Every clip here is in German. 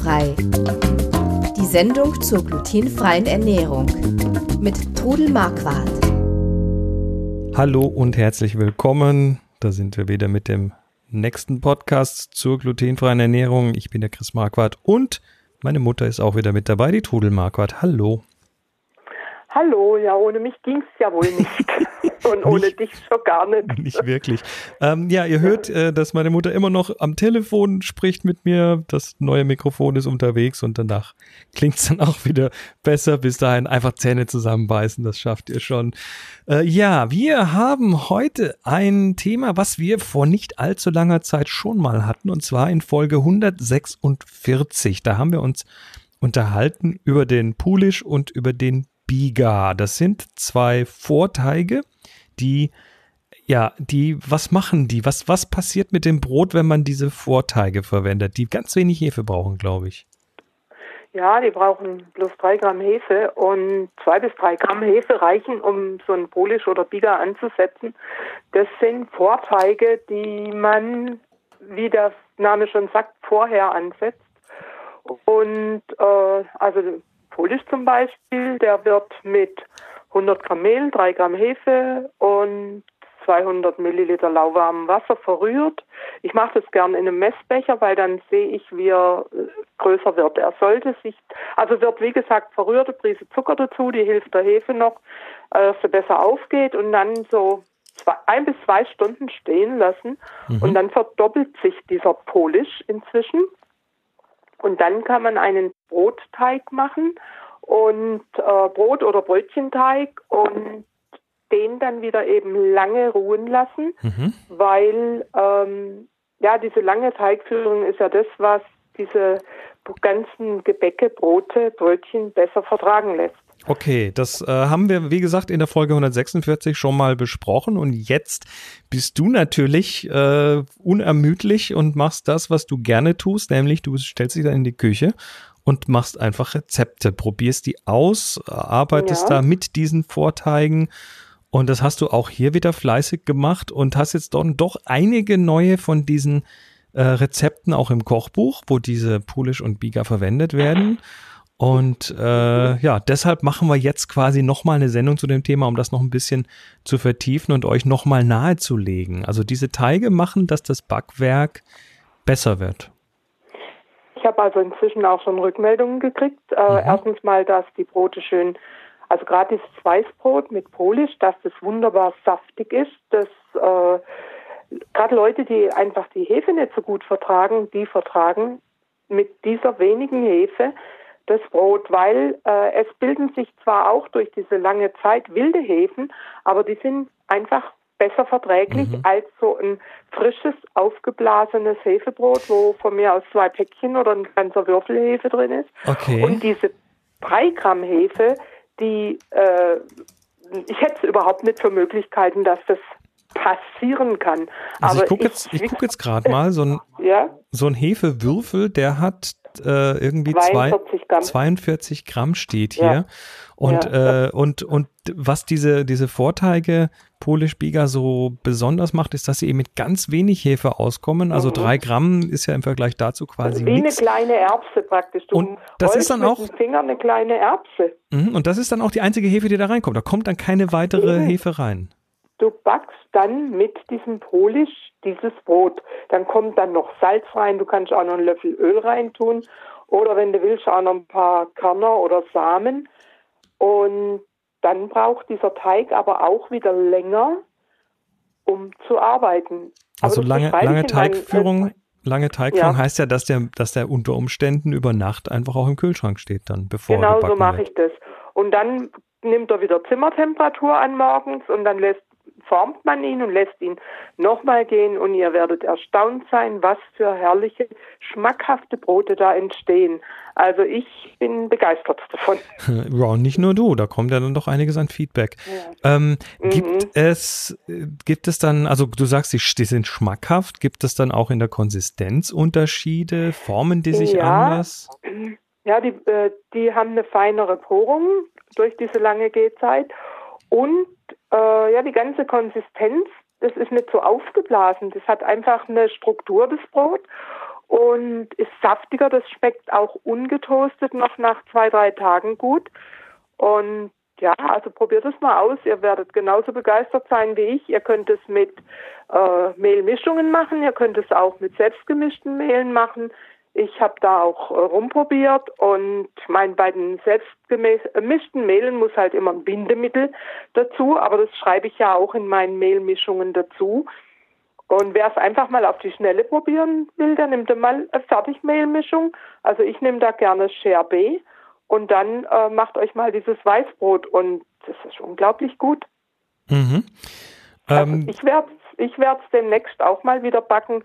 Glutenfrei. Die Sendung zur glutenfreien Ernährung mit Trudel Marquardt. Hallo und herzlich willkommen. Da sind wir wieder mit dem nächsten Podcast zur glutenfreien Ernährung. Ich bin der Chris Marquardt und meine Mutter ist auch wieder mit dabei, die Trudel Marquardt. Hallo. Hallo, ja, ohne mich ging es ja wohl nicht. Und ohne nicht, dich schon gar nicht. Nicht wirklich. Ähm, ja, ihr hört, äh, dass meine Mutter immer noch am Telefon spricht mit mir. Das neue Mikrofon ist unterwegs und danach klingt es dann auch wieder besser. Bis dahin einfach Zähne zusammenbeißen, das schafft ihr schon. Äh, ja, wir haben heute ein Thema, was wir vor nicht allzu langer Zeit schon mal hatten, und zwar in Folge 146. Da haben wir uns unterhalten über den Pulish und über den Biga. Das sind zwei Vorteige, die ja, die, was machen die? Was, was passiert mit dem Brot, wenn man diese Vorteige verwendet, die ganz wenig Hefe brauchen, glaube ich? Ja, die brauchen bloß drei Gramm Hefe und zwei bis drei Gramm Hefe reichen, um so ein Polish oder Biga anzusetzen. Das sind Vorteige, die man, wie der Name schon sagt, vorher ansetzt. Und äh, also Polish zum Beispiel, der wird mit 100 Gramm Mehl, 3 Gramm Hefe und 200 Milliliter lauwarmem Wasser verrührt. Ich mache das gerne in einem Messbecher, weil dann sehe ich, wie er äh, größer wird. Er sollte sich, also wird wie gesagt verrührte Prise Zucker dazu, die hilft der Hefe noch, äh, dass er besser aufgeht und dann so zwei, ein bis zwei Stunden stehen lassen mhm. und dann verdoppelt sich dieser Polish inzwischen. Und dann kann man einen Brotteig machen und äh, Brot- oder Brötchenteig und den dann wieder eben lange ruhen lassen, mhm. weil ähm, ja diese lange Teigführung ist ja das, was diese ganzen Gebäcke, Brote, Brötchen besser vertragen lässt. Okay, das äh, haben wir, wie gesagt, in der Folge 146 schon mal besprochen und jetzt bist du natürlich äh, unermüdlich und machst das, was du gerne tust, nämlich du stellst dich dann in die Küche und machst einfach Rezepte, probierst die aus, arbeitest ja. da mit diesen Vorteigen und das hast du auch hier wieder fleißig gemacht und hast jetzt doch, doch einige neue von diesen äh, Rezepten auch im Kochbuch, wo diese Polish und Biga verwendet werden. Und äh, ja, deshalb machen wir jetzt quasi nochmal eine Sendung zu dem Thema, um das noch ein bisschen zu vertiefen und euch nochmal nahezulegen. Also diese Teige machen, dass das Backwerk besser wird. Habe also inzwischen auch schon Rückmeldungen gekriegt. Äh, mhm. Erstens mal, dass die Brote schön, also gerade dieses Weißbrot mit Polish, dass das wunderbar saftig ist. Das äh, gerade Leute, die einfach die Hefe nicht so gut vertragen, die vertragen mit dieser wenigen Hefe das Brot, weil äh, es bilden sich zwar auch durch diese lange Zeit wilde Hefen, aber die sind einfach besser verträglich mhm. als so ein frisches, aufgeblasenes Hefebrot, wo von mir aus zwei Päckchen oder ein ganzer Würfel Hefe drin ist. Okay. Und diese drei Gramm Hefe, die äh, ich hätte überhaupt nicht für Möglichkeiten, dass das passieren kann. Also Aber ich gucke jetzt, ich guck jetzt gerade mal, so ein, ja? so ein Hefewürfel, der hat äh, irgendwie 42 Gramm. 42 Gramm steht hier. Ja. Und, ja. Äh, und, und was diese, diese Vorteige Polish Biga so besonders macht, ist, dass sie eben mit ganz wenig Hefe auskommen. Also mhm. drei Gramm ist ja im Vergleich dazu quasi Wie nix. eine kleine Erbse praktisch. Du und das ist dann auch mit dem Finger eine kleine Erbse. Mhm, und das ist dann auch die einzige Hefe, die da reinkommt. Da kommt dann keine weitere mhm. Hefe rein. Du backst dann mit diesem Polish dieses Brot. Dann kommt dann noch Salz rein, du kannst auch noch einen Löffel Öl reintun oder wenn du willst auch noch ein paar Körner oder Samen. Und dann braucht dieser Teig aber auch wieder länger, um zu arbeiten. Also lange, lange Teigführung, meinem, lange Teigführung ja. heißt ja, dass der, dass der unter Umständen über Nacht einfach auch im Kühlschrank steht dann, bevor Genau so mache ich das. Und dann nimmt er wieder Zimmertemperatur an morgens und dann lässt formt man ihn und lässt ihn nochmal gehen und ihr werdet erstaunt sein, was für herrliche, schmackhafte Brote da entstehen. Also ich bin begeistert davon. Ja, nicht nur du, da kommt ja dann doch einiges an Feedback. Ja. Ähm, mhm. Gibt es, gibt es dann, also du sagst, die sind schmackhaft, gibt es dann auch in der Konsistenz Unterschiede, formen die sich ja. anders? Ja, die, äh, die haben eine feinere Porung durch diese lange Gehzeit und äh, ja, die ganze Konsistenz, das ist nicht so aufgeblasen. Das hat einfach eine Struktur, das Brot. und ist saftiger. Das schmeckt auch ungetoastet noch nach zwei, drei Tagen gut. Und ja, also probiert es mal aus. Ihr werdet genauso begeistert sein wie ich. Ihr könnt es mit äh, Mehlmischungen machen. Ihr könnt es auch mit selbstgemischten Mehlen machen. Ich habe da auch äh, rumprobiert und mein bei den selbstgemischten Mehlen muss halt immer ein Bindemittel dazu, aber das schreibe ich ja auch in meinen Mehlmischungen dazu. Und wer es einfach mal auf die Schnelle probieren will, der nimmt mal eine Fertigmehlmischung. Also ich nehme da gerne Share B und dann äh, macht euch mal dieses Weißbrot und das ist unglaublich gut. Mhm. Also ähm, ich werde ich werde es demnächst auch mal wieder backen.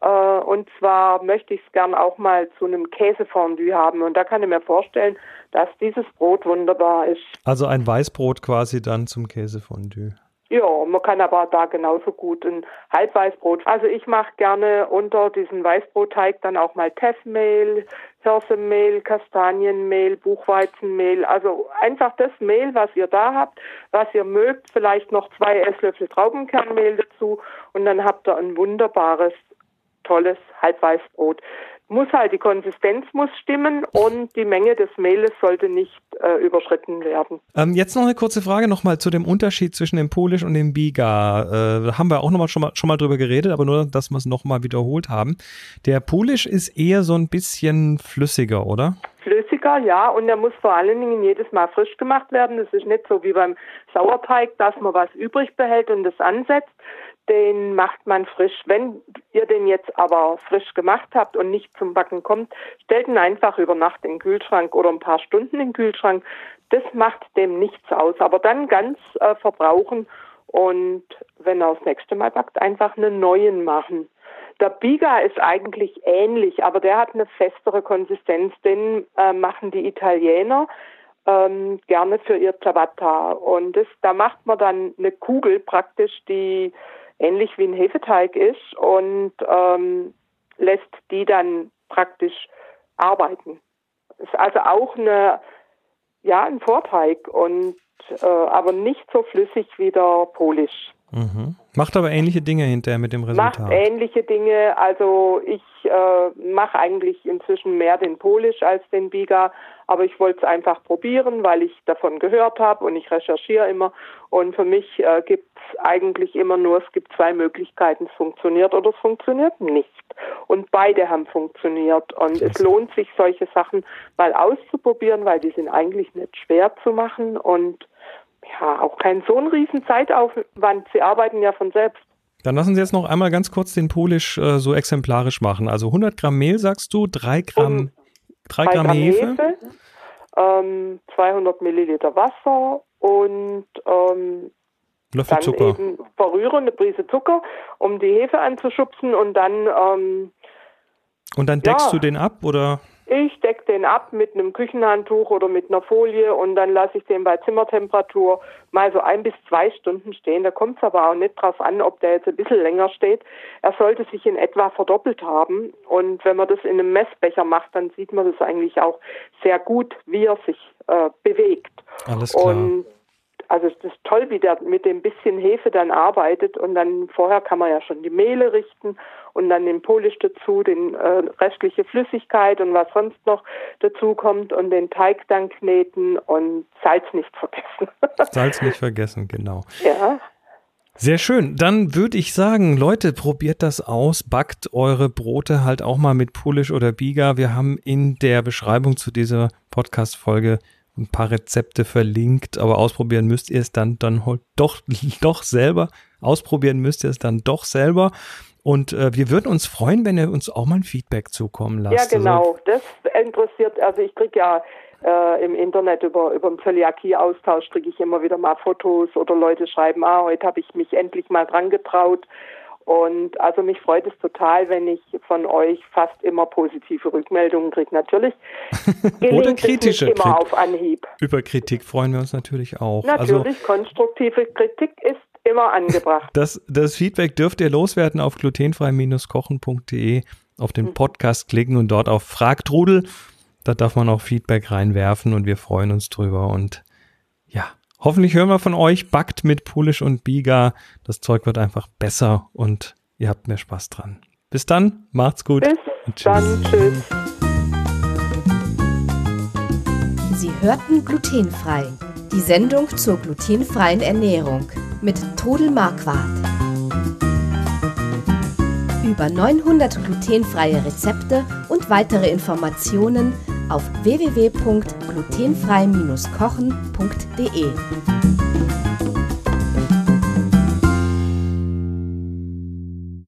Äh, und zwar möchte ich es gern auch mal zu einem Käsefondue haben. Und da kann ich mir vorstellen, dass dieses Brot wunderbar ist. Also ein Weißbrot quasi dann zum Käsefondue. Ja, man kann aber da genauso gut ein Halbweißbrot. Also ich mache gerne unter diesen Weißbrotteig dann auch mal Teffmehl, Hirsemehl, Kastanienmehl, Buchweizenmehl. Also einfach das Mehl, was ihr da habt, was ihr mögt. Vielleicht noch zwei Esslöffel Traubenkernmehl dazu und dann habt ihr ein wunderbares, tolles Halbweißbrot muss halt die Konsistenz muss stimmen und die Menge des Mehles sollte nicht äh, überschritten werden. Ähm, jetzt noch eine kurze Frage nochmal zu dem Unterschied zwischen dem Polish und dem Biga. Äh, da haben wir auch noch mal, schon, mal, schon mal drüber geredet, aber nur, dass wir es nochmal wiederholt haben. Der Polish ist eher so ein bisschen flüssiger, oder? Flüssiger, ja, und er muss vor allen Dingen jedes Mal frisch gemacht werden. Es ist nicht so wie beim Sauerteig, dass man was übrig behält und das ansetzt, den macht man frisch. Wenn ihr den jetzt aber frisch gemacht habt und nicht zum Backen kommt, stellt ihn einfach über Nacht in den Kühlschrank oder ein paar Stunden in den Kühlschrank. Das macht dem nichts aus. Aber dann ganz äh, verbrauchen und wenn er das nächste Mal backt, einfach einen neuen machen. Der Biga ist eigentlich ähnlich, aber der hat eine festere Konsistenz. Den äh, machen die Italiener ähm, gerne für ihr Ciabatta. Und das, da macht man dann eine Kugel praktisch, die ähnlich wie ein Hefeteig ist und ähm, lässt die dann praktisch arbeiten. Ist also auch eine, ja, ein Vorteig und äh, aber nicht so flüssig wie der Polish. Mhm. Macht aber ähnliche Dinge hinterher mit dem Resultat. Macht ähnliche Dinge. Also ich äh, mache eigentlich inzwischen mehr den Polish als den Biga, aber ich wollte es einfach probieren, weil ich davon gehört habe und ich recherchiere immer. Und für mich äh, gibt es eigentlich immer nur, es gibt zwei Möglichkeiten, es funktioniert oder es funktioniert nicht. Und beide haben funktioniert. Und es lohnt sich, solche Sachen mal auszuprobieren, weil die sind eigentlich nicht schwer zu machen und ja, auch kein so ein riesen Zeitaufwand. Sie arbeiten ja von selbst. Dann lassen Sie jetzt noch einmal ganz kurz den Polish äh, so exemplarisch machen. Also 100 Gramm Mehl, sagst du, 3 Gramm 3 Gramm, Gramm Hefe, Hefe ähm, 200 Milliliter Wasser und ähm, Löffel dann Zucker. eben verrühren, eine Prise Zucker, um die Hefe anzuschubsen und dann ähm, und dann deckst ja, du den ab oder? Ich decke den ab mit einem Küchenhandtuch oder mit einer Folie und dann lasse ich den bei Zimmertemperatur mal so ein bis zwei Stunden stehen. Da kommt es aber auch nicht drauf an, ob der jetzt ein bisschen länger steht. Er sollte sich in etwa verdoppelt haben. Und wenn man das in einem Messbecher macht, dann sieht man das eigentlich auch sehr gut, wie er sich äh, bewegt. Alles klar. Und also es ist toll, wie der mit dem bisschen Hefe dann arbeitet und dann vorher kann man ja schon die Mehle richten und dann den Polish dazu, den äh, restliche Flüssigkeit und was sonst noch dazu kommt und den Teig dann kneten und Salz nicht vergessen. Salz nicht vergessen, genau. Ja. Sehr schön. Dann würde ich sagen, Leute, probiert das aus, backt eure Brote halt auch mal mit Polish oder Biga. Wir haben in der Beschreibung zu dieser Podcast-Folge ein paar Rezepte verlinkt, aber ausprobieren müsst ihr es dann, dann doch, doch selber. Ausprobieren müsst ihr es dann doch selber. Und äh, wir würden uns freuen, wenn ihr uns auch mal ein Feedback zukommen lasst. Ja, genau. Also, das interessiert, also ich kriege ja äh, im Internet über, über den Zöliakie-Austausch kriege ich immer wieder mal Fotos oder Leute schreiben, ah, heute habe ich mich endlich mal dran getraut. Und also mich freut es total, wenn ich von euch fast immer positive Rückmeldungen kriege. Natürlich oder kritische nicht immer auf Anhieb. Über Kritik freuen wir uns natürlich auch. Also natürlich, also, konstruktive Kritik ist immer angebracht. Das, das Feedback dürft ihr loswerden auf glutenfrei-kochen.de, auf den mhm. Podcast klicken und dort auf Fragtrudel. Da darf man auch Feedback reinwerfen und wir freuen uns drüber. Und ja, Hoffentlich hören wir von euch. Backt mit Polish und Biga. Das Zeug wird einfach besser und ihr habt mehr Spaß dran. Bis dann. Macht's gut. Bis tschüss. Dann tschüss. Sie hörten glutenfrei. Die Sendung zur glutenfreien Ernährung mit Todel Marquardt. Über 900 glutenfreie Rezepte und weitere Informationen auf www.glutenfrei-kochen.de.